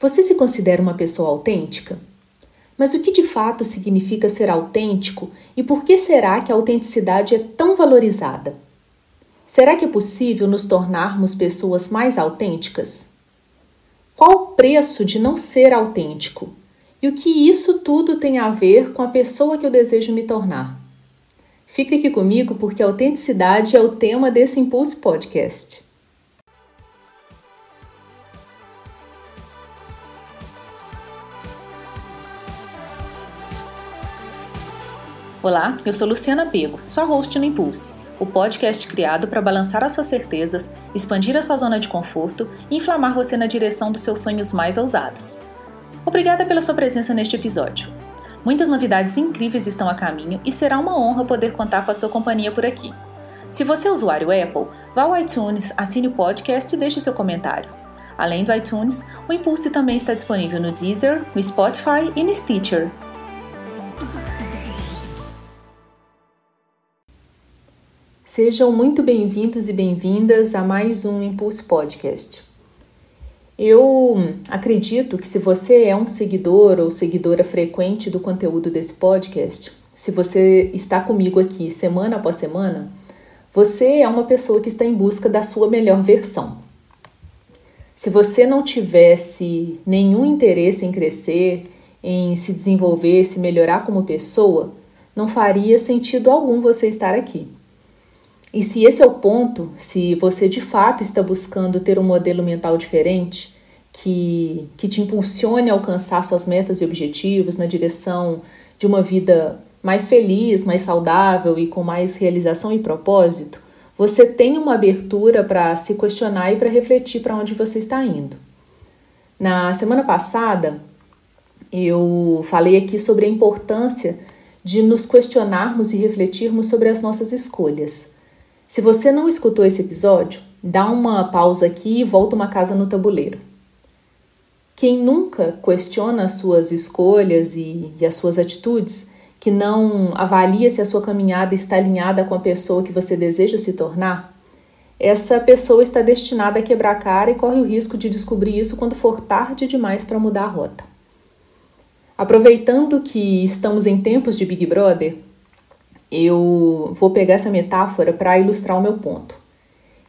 Você se considera uma pessoa autêntica? Mas o que de fato significa ser autêntico e por que será que a autenticidade é tão valorizada? Será que é possível nos tornarmos pessoas mais autênticas? Qual o preço de não ser autêntico? E o que isso tudo tem a ver com a pessoa que eu desejo me tornar? Fique aqui comigo porque a autenticidade é o tema desse Impulse Podcast. Olá, eu sou Luciana Pego, sua host no Impulse, o podcast criado para balançar as suas certezas, expandir a sua zona de conforto e inflamar você na direção dos seus sonhos mais ousados. Obrigada pela sua presença neste episódio. Muitas novidades incríveis estão a caminho e será uma honra poder contar com a sua companhia por aqui. Se você é usuário Apple, vá ao iTunes, assine o podcast e deixe seu comentário. Além do iTunes, o Impulse também está disponível no Deezer, no Spotify e no Stitcher. Sejam muito bem-vindos e bem-vindas a mais um Impulse Podcast. Eu acredito que se você é um seguidor ou seguidora frequente do conteúdo desse podcast, se você está comigo aqui semana após semana, você é uma pessoa que está em busca da sua melhor versão. Se você não tivesse nenhum interesse em crescer, em se desenvolver, se melhorar como pessoa, não faria sentido algum você estar aqui. E se esse é o ponto, se você de fato está buscando ter um modelo mental diferente, que, que te impulsione a alcançar suas metas e objetivos na direção de uma vida mais feliz, mais saudável e com mais realização e propósito, você tem uma abertura para se questionar e para refletir para onde você está indo. Na semana passada, eu falei aqui sobre a importância de nos questionarmos e refletirmos sobre as nossas escolhas. Se você não escutou esse episódio, dá uma pausa aqui e volta uma casa no tabuleiro. Quem nunca questiona as suas escolhas e, e as suas atitudes, que não avalia se a sua caminhada está alinhada com a pessoa que você deseja se tornar, essa pessoa está destinada a quebrar a cara e corre o risco de descobrir isso quando for tarde demais para mudar a rota. Aproveitando que estamos em tempos de Big Brother, eu vou pegar essa metáfora para ilustrar o meu ponto.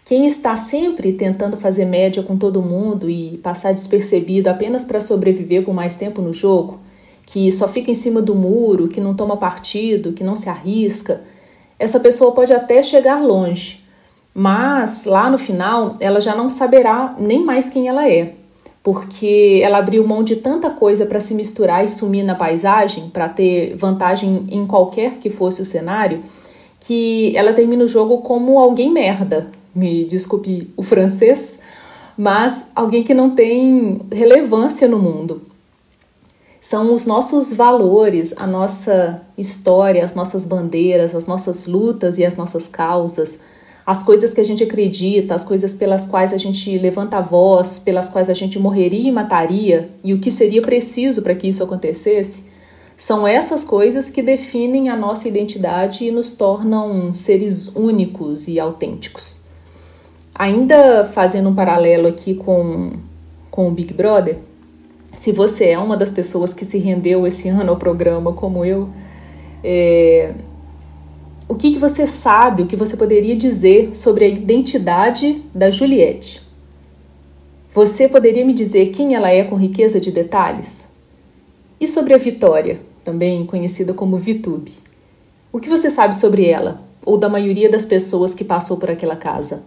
Quem está sempre tentando fazer média com todo mundo e passar despercebido apenas para sobreviver por mais tempo no jogo, que só fica em cima do muro, que não toma partido, que não se arrisca, essa pessoa pode até chegar longe, mas lá no final ela já não saberá nem mais quem ela é porque ela abriu mão de tanta coisa para se misturar e sumir na paisagem, para ter vantagem em qualquer que fosse o cenário, que ela termina o jogo como alguém merda. Me desculpe o francês, mas alguém que não tem relevância no mundo. São os nossos valores, a nossa história, as nossas bandeiras, as nossas lutas e as nossas causas, as coisas que a gente acredita, as coisas pelas quais a gente levanta a voz, pelas quais a gente morreria e mataria, e o que seria preciso para que isso acontecesse, são essas coisas que definem a nossa identidade e nos tornam seres únicos e autênticos. Ainda fazendo um paralelo aqui com, com o Big Brother, se você é uma das pessoas que se rendeu esse ano ao programa, como eu, é, o que, que você sabe, o que você poderia dizer sobre a identidade da Juliette? Você poderia me dizer quem ela é com riqueza de detalhes? E sobre a Vitória, também conhecida como Vitube? O que você sabe sobre ela, ou da maioria das pessoas que passou por aquela casa?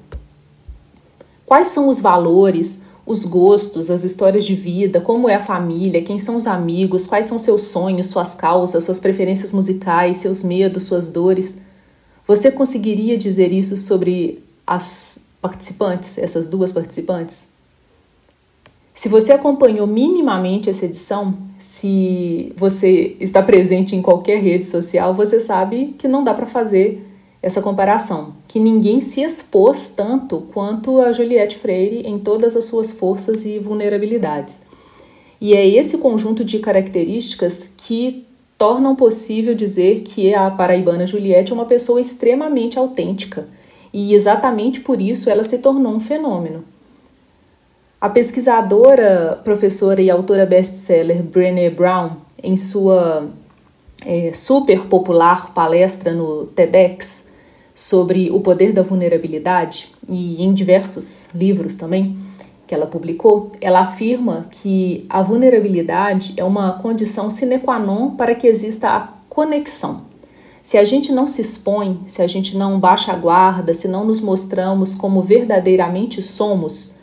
Quais são os valores, os gostos, as histórias de vida, como é a família, quem são os amigos, quais são seus sonhos, suas causas, suas preferências musicais, seus medos, suas dores? Você conseguiria dizer isso sobre as participantes, essas duas participantes? Se você acompanhou minimamente essa edição, se você está presente em qualquer rede social, você sabe que não dá para fazer essa comparação, que ninguém se expôs tanto quanto a Juliette Freire em todas as suas forças e vulnerabilidades. E é esse conjunto de características que tornam possível dizer que a paraibana Juliette é uma pessoa extremamente autêntica e exatamente por isso ela se tornou um fenômeno. A pesquisadora, professora e autora best-seller Brené Brown, em sua é, super popular palestra no TEDx sobre o poder da vulnerabilidade e em diversos livros também que ela publicou, ela afirma que a vulnerabilidade é uma condição sine qua non para que exista a conexão. Se a gente não se expõe, se a gente não baixa a guarda, se não nos mostramos como verdadeiramente somos,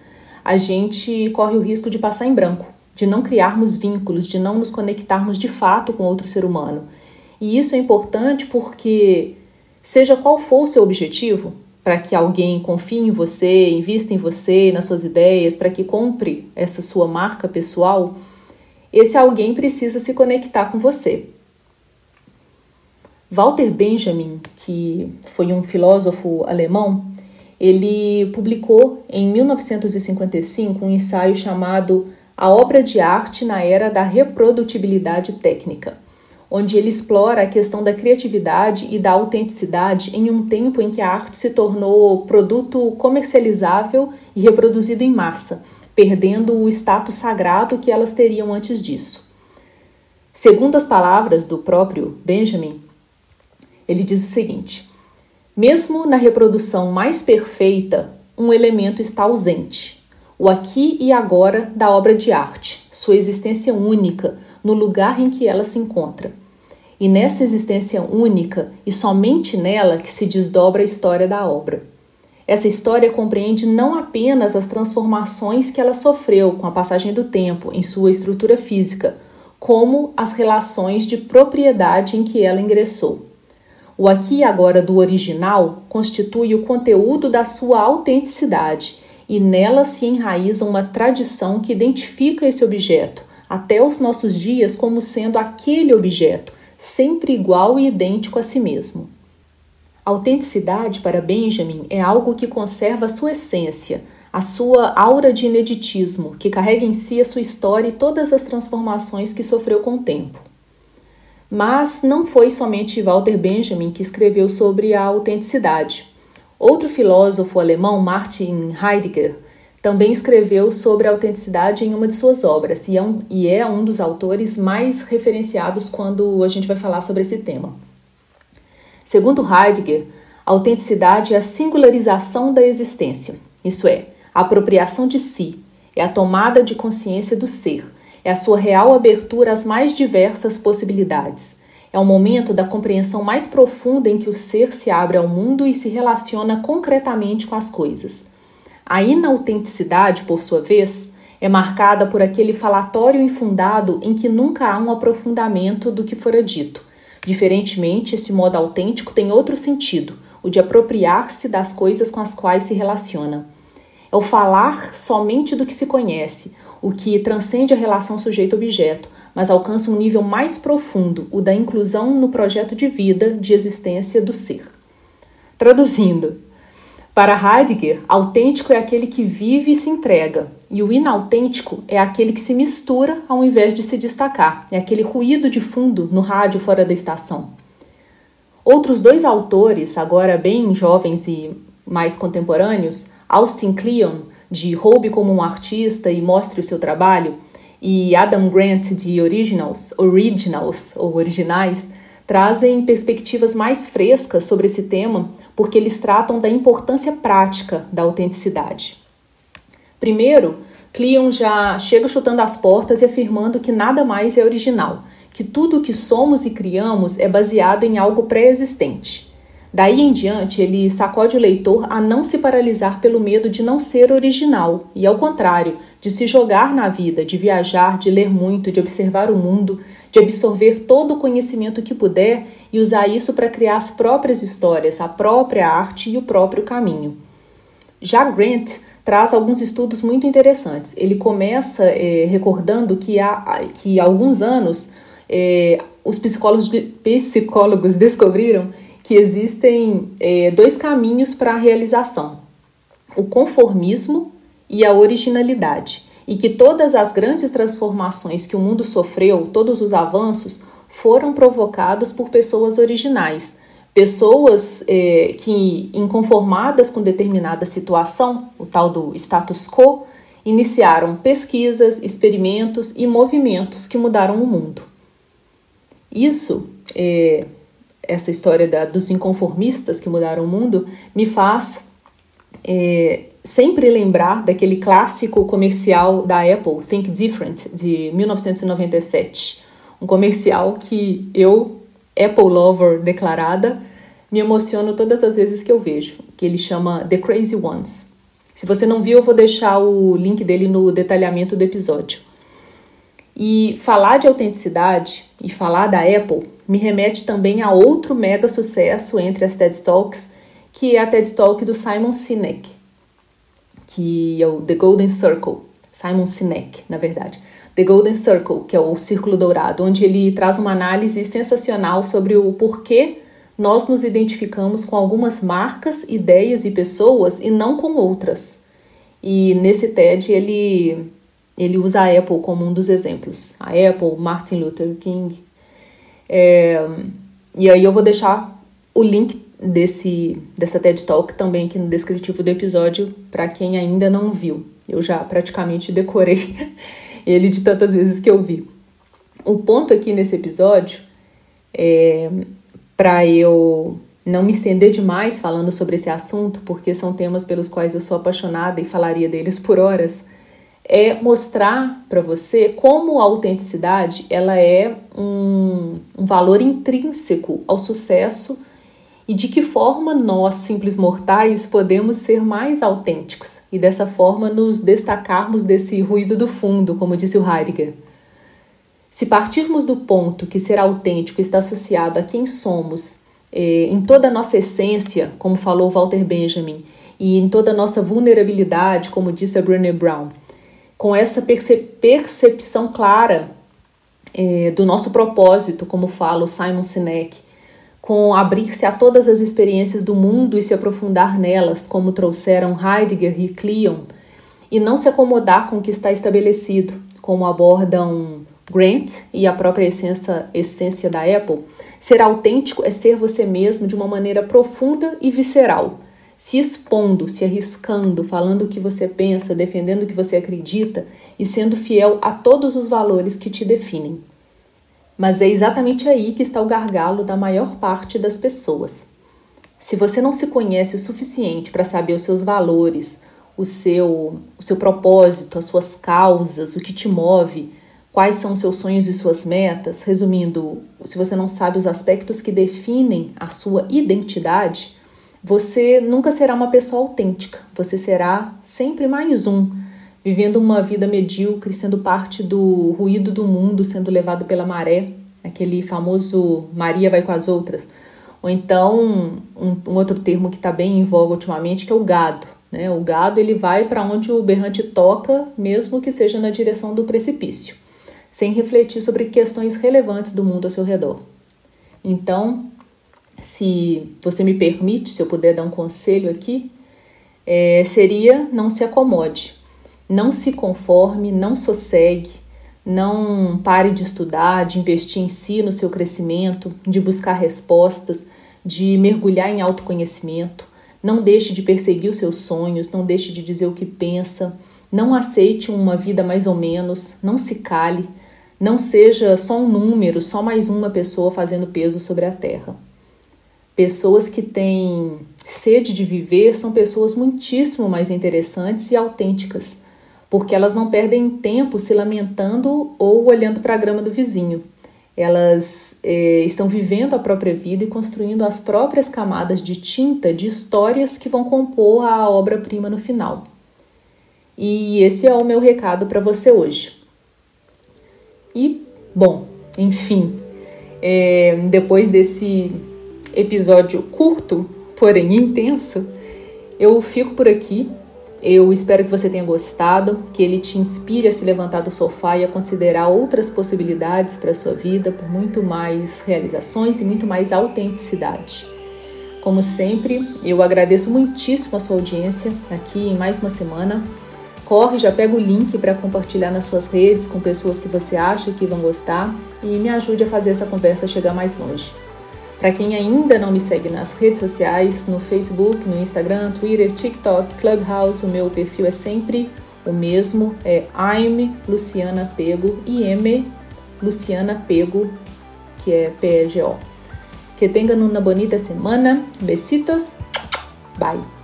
a gente corre o risco de passar em branco, de não criarmos vínculos, de não nos conectarmos de fato com outro ser humano. E isso é importante porque, seja qual for o seu objetivo, para que alguém confie em você, invista em você, nas suas ideias, para que compre essa sua marca pessoal, esse alguém precisa se conectar com você. Walter Benjamin, que foi um filósofo alemão, ele publicou em 1955 um ensaio chamado A Obra de Arte na Era da Reprodutibilidade Técnica, onde ele explora a questão da criatividade e da autenticidade em um tempo em que a arte se tornou produto comercializável e reproduzido em massa, perdendo o status sagrado que elas teriam antes disso. Segundo as palavras do próprio Benjamin, ele diz o seguinte: mesmo na reprodução mais perfeita, um elemento está ausente. O aqui e agora da obra de arte, sua existência única no lugar em que ela se encontra. E nessa existência única e somente nela que se desdobra a história da obra. Essa história compreende não apenas as transformações que ela sofreu com a passagem do tempo em sua estrutura física, como as relações de propriedade em que ela ingressou. O aqui e agora do original constitui o conteúdo da sua autenticidade e nela se enraiza uma tradição que identifica esse objeto, até os nossos dias, como sendo aquele objeto, sempre igual e idêntico a si mesmo. autenticidade para Benjamin é algo que conserva a sua essência, a sua aura de ineditismo, que carrega em si a sua história e todas as transformações que sofreu com o tempo. Mas não foi somente Walter Benjamin que escreveu sobre a autenticidade. Outro filósofo alemão, Martin Heidegger, também escreveu sobre a autenticidade em uma de suas obras e é, um, e é um dos autores mais referenciados quando a gente vai falar sobre esse tema. Segundo Heidegger, a autenticidade é a singularização da existência, isso é, a apropriação de si, é a tomada de consciência do ser é a sua real abertura às mais diversas possibilidades. É o momento da compreensão mais profunda em que o ser se abre ao mundo e se relaciona concretamente com as coisas. A inautenticidade, por sua vez, é marcada por aquele falatório infundado em que nunca há um aprofundamento do que fora dito. Diferentemente, esse modo autêntico tem outro sentido, o de apropriar-se das coisas com as quais se relaciona. É o falar somente do que se conhece, o que transcende a relação sujeito-objeto, mas alcança um nível mais profundo, o da inclusão no projeto de vida, de existência do ser. Traduzindo, para Heidegger, autêntico é aquele que vive e se entrega, e o inautêntico é aquele que se mistura ao invés de se destacar, é aquele ruído de fundo no rádio fora da estação. Outros dois autores, agora bem jovens e mais contemporâneos, Austin Kleon de Roube como um artista e mostre o seu trabalho, e Adam Grant de Originals, Originals ou Originais, trazem perspectivas mais frescas sobre esse tema porque eles tratam da importância prática da autenticidade. Primeiro, Cleon já chega chutando as portas e afirmando que nada mais é original, que tudo o que somos e criamos é baseado em algo pré-existente. Daí em diante, ele sacode o leitor a não se paralisar pelo medo de não ser original, e ao contrário, de se jogar na vida, de viajar, de ler muito, de observar o mundo, de absorver todo o conhecimento que puder e usar isso para criar as próprias histórias, a própria arte e o próprio caminho. Já Grant traz alguns estudos muito interessantes. Ele começa é, recordando que há, que há alguns anos é, os psicólogos, psicólogos descobriram que existem é, dois caminhos para a realização: o conformismo e a originalidade, e que todas as grandes transformações que o mundo sofreu, todos os avanços, foram provocados por pessoas originais, pessoas é, que, inconformadas com determinada situação, o tal do status quo, iniciaram pesquisas, experimentos e movimentos que mudaram o mundo. Isso, é, essa história da, dos inconformistas que mudaram o mundo, me faz é, sempre lembrar daquele clássico comercial da Apple, Think Different, de 1997. Um comercial que eu, Apple Lover declarada, me emociono todas as vezes que eu vejo, que ele chama The Crazy Ones. Se você não viu, eu vou deixar o link dele no detalhamento do episódio. E falar de autenticidade e falar da Apple me remete também a outro mega sucesso entre as TED Talks, que é a TED Talk do Simon Sinek, que é o The Golden Circle. Simon Sinek, na verdade. The Golden Circle, que é o Círculo Dourado, onde ele traz uma análise sensacional sobre o porquê nós nos identificamos com algumas marcas, ideias e pessoas e não com outras. E nesse TED ele, ele usa a Apple como um dos exemplos. A Apple, Martin Luther King. É, e aí eu vou deixar o link desse, dessa TED Talk também aqui no descritivo do episódio para quem ainda não viu. Eu já praticamente decorei ele de tantas vezes que eu vi. O ponto aqui nesse episódio é para eu não me estender demais falando sobre esse assunto, porque são temas pelos quais eu sou apaixonada e falaria deles por horas, é mostrar para você como a autenticidade ela é um, um valor intrínseco ao sucesso e de que forma nós, simples mortais, podemos ser mais autênticos e dessa forma nos destacarmos desse ruído do fundo, como disse o Heidegger. Se partirmos do ponto que ser autêntico está associado a quem somos, eh, em toda a nossa essência, como falou Walter Benjamin, e em toda a nossa vulnerabilidade, como disse a Brené Brown, com essa percep percepção clara eh, do nosso propósito, como fala o Simon Sinek, com abrir-se a todas as experiências do mundo e se aprofundar nelas, como trouxeram Heidegger e Cleon, e não se acomodar com o que está estabelecido, como abordam Grant e a própria essência, essência da Apple, ser autêntico é ser você mesmo de uma maneira profunda e visceral, se expondo, se arriscando, falando o que você pensa, defendendo o que você acredita e sendo fiel a todos os valores que te definem. Mas é exatamente aí que está o gargalo da maior parte das pessoas. Se você não se conhece o suficiente para saber os seus valores, o seu, o seu propósito, as suas causas, o que te move, quais são os seus sonhos e suas metas, resumindo, se você não sabe os aspectos que definem a sua identidade, você nunca será uma pessoa autêntica, você será sempre mais um vivendo uma vida medíocre, sendo parte do ruído do mundo, sendo levado pela maré, aquele famoso Maria vai com as outras. Ou então, um, um outro termo que está bem em voga ultimamente, que é o gado. Né? O gado ele vai para onde o berrante toca, mesmo que seja na direção do precipício, sem refletir sobre questões relevantes do mundo ao seu redor. Então, se você me permite, se eu puder dar um conselho aqui, é, seria não se acomode, não se conforme, não sossegue, não pare de estudar, de investir em si, no seu crescimento, de buscar respostas, de mergulhar em autoconhecimento. Não deixe de perseguir os seus sonhos, não deixe de dizer o que pensa, não aceite uma vida mais ou menos, não se cale, não seja só um número, só mais uma pessoa fazendo peso sobre a terra. Pessoas que têm sede de viver são pessoas muitíssimo mais interessantes e autênticas porque elas não perdem tempo se lamentando ou olhando para a grama do vizinho. Elas é, estão vivendo a própria vida e construindo as próprias camadas de tinta de histórias que vão compor a obra-prima no final. E esse é o meu recado para você hoje. E, bom, enfim, é, depois desse episódio curto, porém intenso, eu fico por aqui eu espero que você tenha gostado, que ele te inspire a se levantar do sofá e a considerar outras possibilidades para a sua vida, por muito mais realizações e muito mais autenticidade. Como sempre, eu agradeço muitíssimo a sua audiência aqui em mais uma semana. Corre, já pega o link para compartilhar nas suas redes com pessoas que você acha que vão gostar e me ajude a fazer essa conversa chegar mais longe. Para quem ainda não me segue nas redes sociais, no Facebook, no Instagram, Twitter, TikTok, Clubhouse, o meu perfil é sempre O mesmo é I'm Luciana Pego e M Luciana Pego, que é P-E-G-O. Que tenham uma bonita semana. Besitos. Bye.